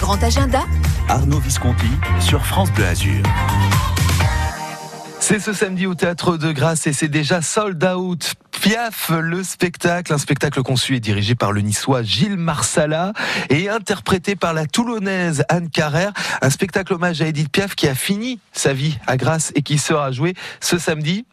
grand agenda. Arnaud Visconti sur France Bleu Azur. C'est ce samedi au Théâtre de Grasse et c'est déjà sold out. Piaf, le spectacle, un spectacle conçu et dirigé par le niçois Gilles Marsala et interprété par la toulonnaise Anne Carrère. Un spectacle hommage à Edith Piaf qui a fini sa vie à Grasse et qui sera joué ce samedi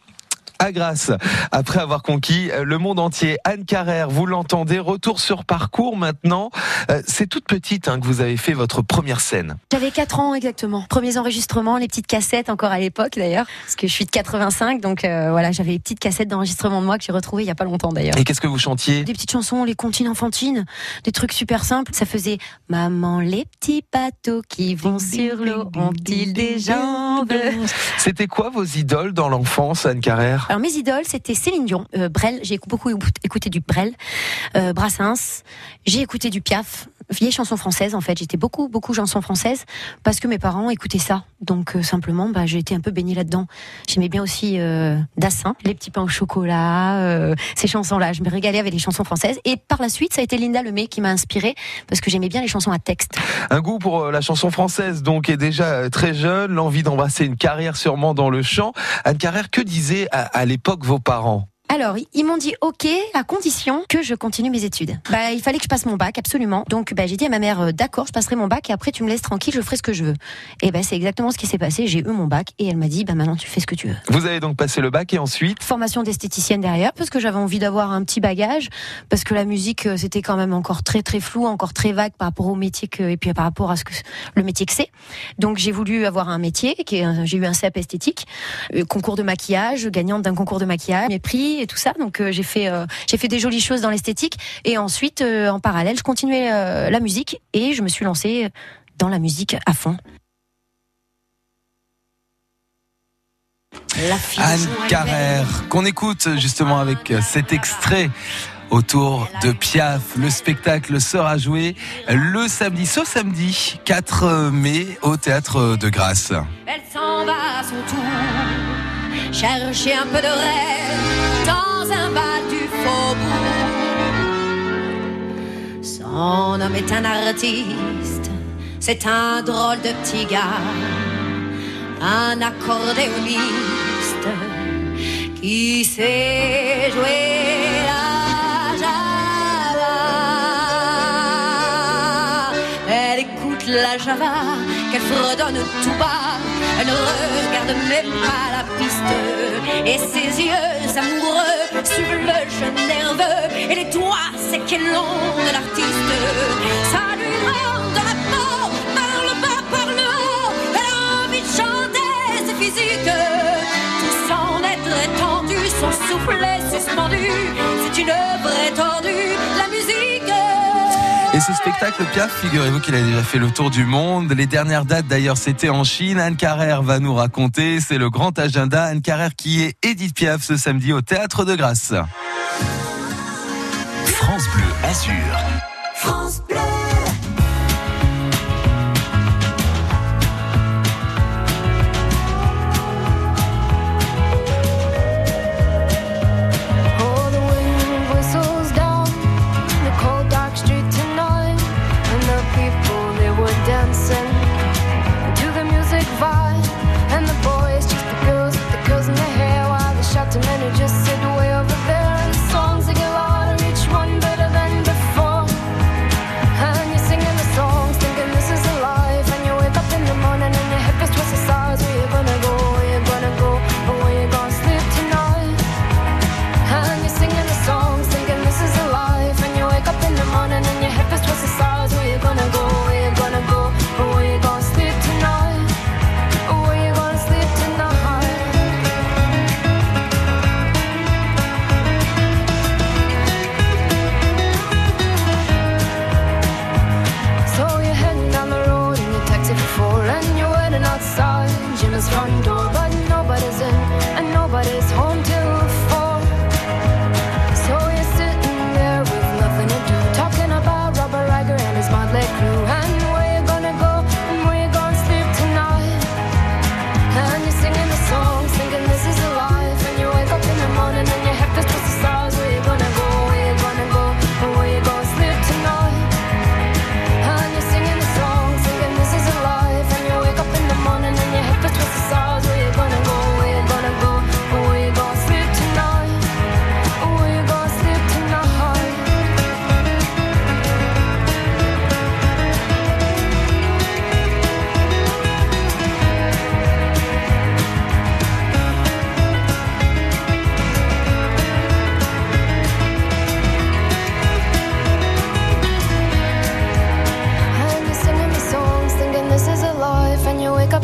à Grasse. Après avoir conquis euh, le monde entier, Anne Carrère, vous l'entendez, retour sur parcours maintenant. Euh, c'est toute petite hein, que vous avez fait votre première scène. J'avais 4 ans exactement. Premiers enregistrements, les petites cassettes encore à l'époque d'ailleurs, parce que je suis de 85, donc euh, voilà, j'avais les petites cassettes d'enregistrement de moi que j'ai retrouvées il y a pas longtemps d'ailleurs. Et qu'est-ce que vous chantiez Des petites chansons, les comptines enfantines, des trucs super simples. Ça faisait Maman, les petits bateaux qui vont sur l'eau ont-ils des jambes C'était quoi vos idoles dans l'enfance, Anne Carrère alors mes idoles, c'était Céline Dion, euh, Brel. J'ai beaucoup écouté du Brel, euh, Brassens. J'ai écouté du Piaf, vieille chanson française en fait. J'étais beaucoup beaucoup chanson française parce que mes parents écoutaient ça. Donc euh, simplement, bah, j'ai été un peu baignée là-dedans. J'aimais bien aussi euh, Dassin, les petits pains au chocolat, ces chansons-là. Je me régalais avec les chansons françaises. Et par la suite, ça a été Linda Lemay qui m'a inspirée parce que j'aimais bien les chansons à texte. Un goût pour la chanson française donc est déjà très jeune, l'envie d'embrasser une carrière sûrement dans le chant. Anne Carrère, que disaient à, à l'époque vos parents alors, ils m'ont dit OK à condition que je continue mes études. Bah, il fallait que je passe mon bac, absolument. Donc, bah, j'ai dit à ma mère, euh, d'accord, je passerai mon bac et après tu me laisses tranquille, je ferai ce que je veux. Et bah, c'est exactement ce qui s'est passé. J'ai eu mon bac et elle m'a dit, bah, maintenant tu fais ce que tu veux. Vous avez donc passé le bac et ensuite Formation d'esthéticienne derrière parce que j'avais envie d'avoir un petit bagage parce que la musique euh, c'était quand même encore très très flou, encore très vague par rapport au métier que et puis par rapport à ce que le métier que c'est. Donc j'ai voulu avoir un métier j'ai eu un CAP esthétique, euh, concours de maquillage, gagnante d'un concours de maquillage, mes prix et tout ça. Donc euh, j'ai fait euh, j'ai fait des jolies choses dans l'esthétique et ensuite euh, en parallèle je continuais euh, la musique et je me suis lancée dans la musique à fond. La fille Anne Carrère, qu'on écoute justement avec cet extrait autour de Piaf. Le spectacle sera joué le samedi, ce samedi 4 mai au théâtre de Grasse. Elle s'en va à son tour chercher un peu de rêve dans un bal du faubourg. Son homme est un artiste, c'est un drôle de petit gars, un accordéoniste qui sait jouer écoute la java qu'elle fredonne tout bas. Elle ne regarde même pas la piste. Et ses yeux amoureux suivent le jeu nerveux. Et les doigts s'équilons de l'artiste. Ça lui rend de la peau par le bas, par. Elle a envie de chanter, c'est physique. Tout son être étendu, son souffle est suspendu. C'est une œuvre étendue, la musique. Et ce spectacle Piaf, figurez-vous qu'il a déjà fait le tour du monde. Les dernières dates d'ailleurs c'était en Chine. Anne Carrère va nous raconter. C'est le grand agenda. Anne Carrère qui est Edith Piaf ce samedi au théâtre de Grasse. France Bleu Azur. France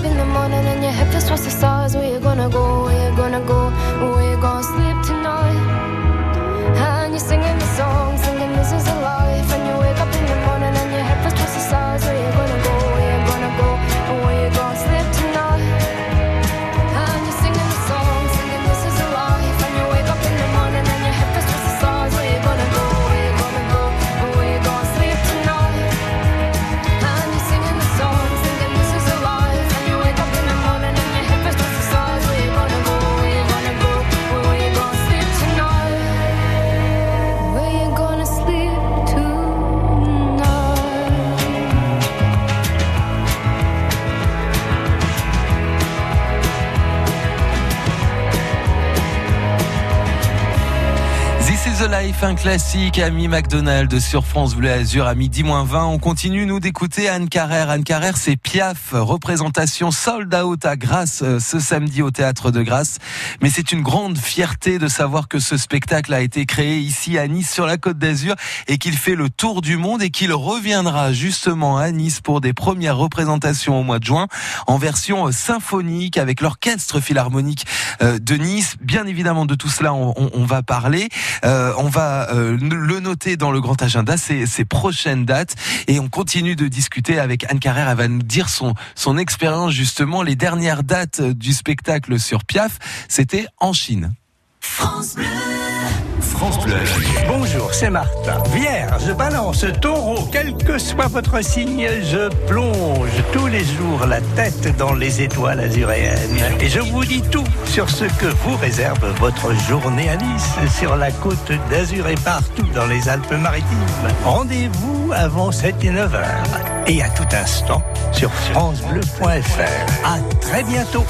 in the morning and your head feels towards the stars. Where you gonna go? The life, un classique, Ami McDonald sur France Bleu Azur à midi moins 20. On continue, nous, d'écouter Anne Carrère. Anne Carrère, c'est Piaf, représentation sold out à Grasse euh, ce samedi au Théâtre de Grasse. Mais c'est une grande fierté de savoir que ce spectacle a été créé ici à Nice sur la Côte d'Azur et qu'il fait le tour du monde et qu'il reviendra justement à Nice pour des premières représentations au mois de juin en version euh, symphonique avec l'orchestre philharmonique euh, de Nice. Bien évidemment, de tout cela, on, on- on va parler. Euh, on va euh, le noter dans le grand agenda, ces, ces prochaines dates. Et on continue de discuter avec Anne Carrère. Elle va nous dire son, expérience, justement. Les dernières dates du spectacle sur Piaf, c'était en Chine. France Azur. Bonjour, c'est Martin. Vierge, balance, taureau, quel que soit votre signe, je plonge tous les jours la tête dans les étoiles azuréennes. Et je vous dis tout sur ce que vous réserve votre journée à Nice, sur la côte d'Azur et partout dans les Alpes-Maritimes. Rendez-vous avant 7 et 9 heures. Et à tout instant sur FranceBleu.fr. À très bientôt.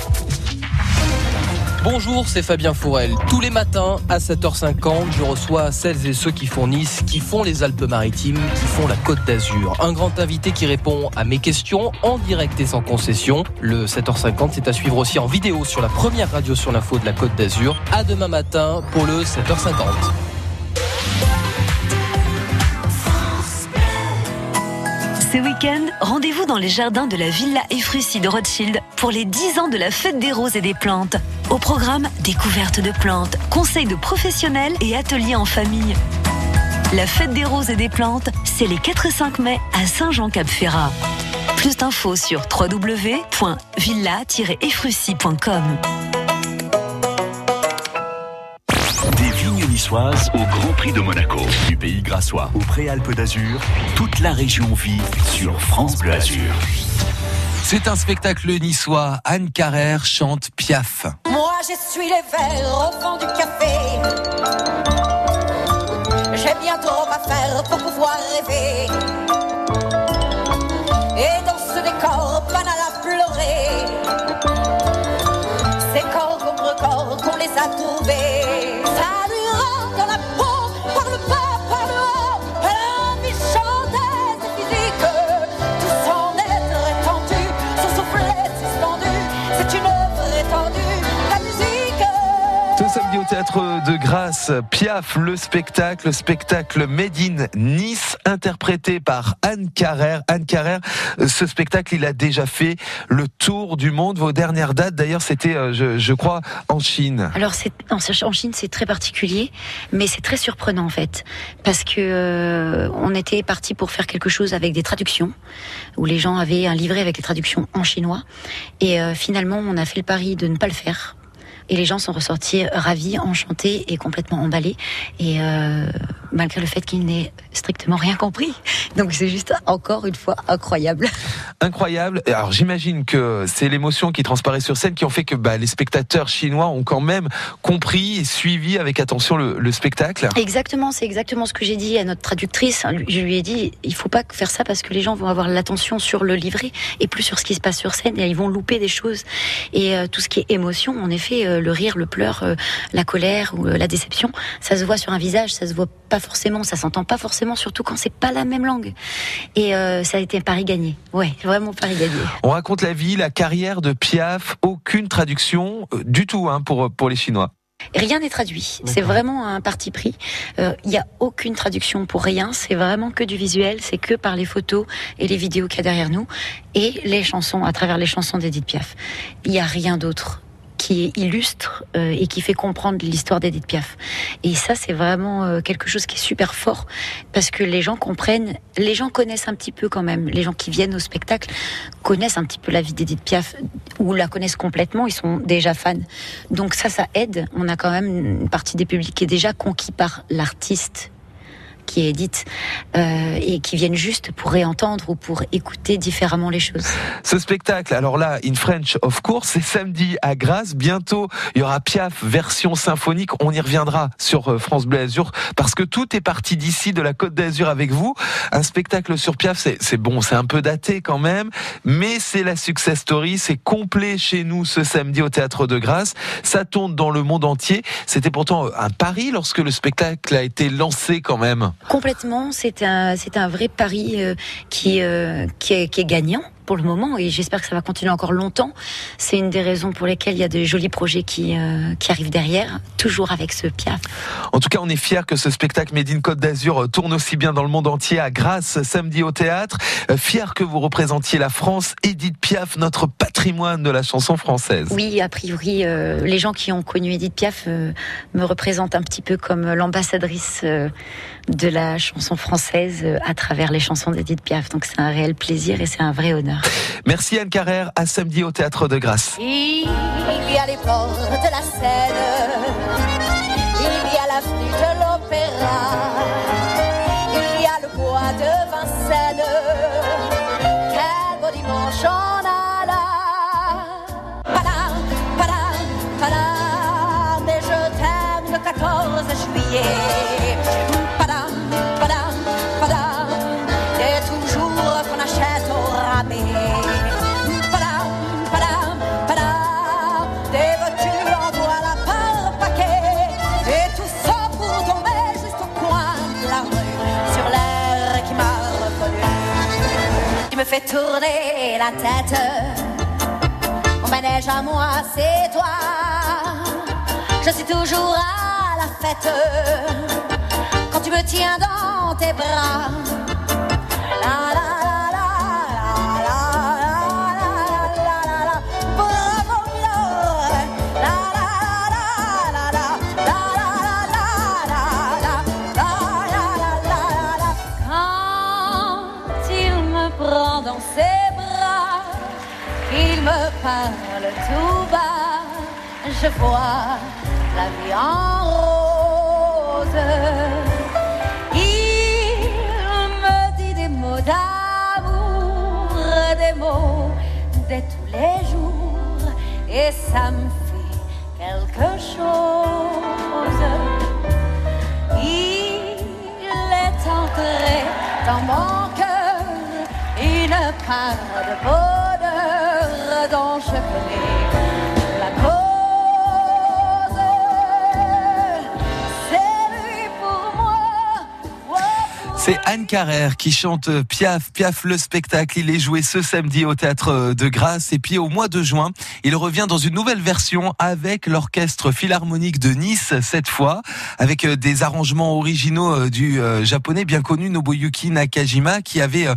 Bonjour, c'est Fabien Fourel. Tous les matins à 7h50, je reçois celles et ceux qui Nice, qui font les Alpes-Maritimes, qui font la Côte d'Azur. Un grand invité qui répond à mes questions en direct et sans concession. Le 7h50, c'est à suivre aussi en vidéo sur la première radio sur l'info de la Côte d'Azur. À demain matin pour le 7h50. Ce week-end, rendez-vous dans les jardins de la Villa Efrussi de Rothschild pour les 10 ans de la Fête des Roses et des Plantes. Au programme, découverte de plantes, conseils de professionnels et ateliers en famille. La Fête des Roses et des Plantes, c'est les 4 et 5 mai à Saint-Jean-Cap-Ferrat. Plus d'infos sur www.villa-efrussi.com. au Grand Prix de Monaco. Du pays grassois aux Préalpes d'Azur, toute la région vit sur France Bleu Azur. C'est un spectacle niçois. Anne Carrère chante Piaf. Moi, je suis les verres au fond du café. J'ai bien trop à faire pour pouvoir rêver. Et dans ce décor banal à pleurer, ces corps contre corps qu'on les a trouvés. Théâtre de Grasse, Piaf, le spectacle, spectacle Made in Nice, interprété par Anne Carrère. Anne Carrère, ce spectacle, il a déjà fait le tour du monde. Vos dernières dates, d'ailleurs, c'était, euh, je, crois, en Chine. Alors en Chine c'est très particulier, mais c'est très surprenant en fait, parce que euh, on était parti pour faire quelque chose avec des traductions, où les gens avaient un livret avec les traductions en chinois, et euh, finalement on a fait le pari de ne pas le faire. Et les gens sont ressortis ravis, enchantés et complètement emballés. Et euh, malgré le fait qu'ils n'aient strictement rien compris. Donc c'est juste encore une fois incroyable. Incroyable. Alors j'imagine que c'est l'émotion qui transparaît sur scène qui ont fait que bah, les spectateurs chinois ont quand même compris et suivi avec attention le, le spectacle. Exactement, c'est exactement ce que j'ai dit à notre traductrice. Je lui ai dit, il faut pas faire ça parce que les gens vont avoir l'attention sur le livret et plus sur ce qui se passe sur scène et ils vont louper des choses. Et euh, tout ce qui est émotion, en effet, euh, le rire, le pleur, euh, la colère ou la déception, ça se voit sur un visage, ça se voit pas forcément, ça s'entend pas forcément, surtout quand c'est pas la même langue. Et euh, ça a été un pari gagné. Ouais, vraiment pari gagné. On raconte la vie, la carrière de Piaf, aucune traduction euh, du tout hein, pour, pour les Chinois. Rien n'est traduit. C'est vraiment un parti pris. Euh, Il n'y a aucune traduction pour rien. C'est vraiment que du visuel. C'est que par les photos et les vidéos qu'il y a derrière nous et les chansons, à travers les chansons d'Edith Piaf. Il n'y a rien d'autre qui illustre euh, et qui fait comprendre l'histoire d'Edith Piaf. Et ça, c'est vraiment euh, quelque chose qui est super fort parce que les gens comprennent, les gens connaissent un petit peu quand même, les gens qui viennent au spectacle connaissent un petit peu la vie d'Edith Piaf ou la connaissent complètement, ils sont déjà fans. Donc ça, ça aide. On a quand même une partie des publics qui est déjà conquis par l'artiste qui est Edith euh, et qui viennent juste pour réentendre ou pour écouter différemment les choses. Ce spectacle, alors là, in French of course, c'est samedi à Grasse. Bientôt, il y aura Piaf version symphonique. On y reviendra sur euh, France Bleu Azur parce que tout est parti d'ici, de la Côte d'Azur avec vous. Un spectacle sur Piaf, c'est bon, c'est un peu daté quand même, mais c'est la success story. C'est complet chez nous ce samedi au Théâtre de Grasse. Ça tourne dans le monde entier. C'était pourtant un pari lorsque le spectacle a été lancé quand même. Complètement, c'est un, c'est un vrai pari euh, qui, euh, qui, est, qui est gagnant pour le moment et j'espère que ça va continuer encore longtemps. C'est une des raisons pour lesquelles il y a de jolis projets qui, euh, qui arrivent derrière, toujours avec ce Piaf. En tout cas, on est fiers que ce spectacle Made in Côte d'Azur tourne aussi bien dans le monde entier à Grasse samedi au théâtre. Euh, Fiers que vous représentiez la France, Edith Piaf, notre patrimoine de la chanson française. Oui, a priori, euh, les gens qui ont connu Edith Piaf euh, me représentent un petit peu comme l'ambassadrice de la chanson française à travers les chansons d'Edith Piaf. Donc c'est un réel plaisir et c'est un vrai honneur. Merci Anne Carrère, à samedi au théâtre de Grasse. Il y a les ports de la Seine, il y a l'avenue de l'Opéra, il y a le bois de Vincennes. Quel beau dimanche en alla. Padam, padam, padam, et je t'aime le 14 juillet. Fait tourner la tête. Mon manège à moi, c'est toi. Je suis toujours à la fête. Quand tu me tiens dans tes bras. Me parle tout bas, je vois la vie en rose. Il me dit des mots d'amour, des mots de tous les jours, et ça me fait quelque chose. Il est entré dans mon cœur une part de bonheur dont je C'est Anne Carrère qui chante Piaf, Piaf le spectacle. Il est joué ce samedi au théâtre de Grasse et puis au mois de juin, il revient dans une nouvelle version avec l'orchestre philharmonique de Nice cette fois, avec euh, des arrangements originaux euh, du euh, japonais bien connu Nobuyuki Nakajima qui avait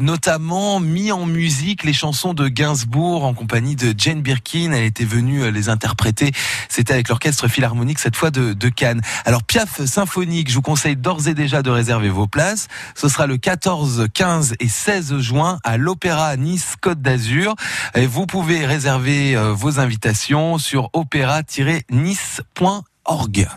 notamment mis en musique les chansons de Gainsbourg en compagnie de Jane Birkin. Elle était venue les interpréter. C'était avec l'orchestre philharmonique cette fois de, de Cannes. Alors Piaf symphonique, je vous conseille d'ores et déjà de réserver vos places. Ce sera le 14, 15 et 16 juin à l'Opéra Nice Côte d'Azur. Et vous pouvez réserver euh, vos invitations sur opéra-nice.org.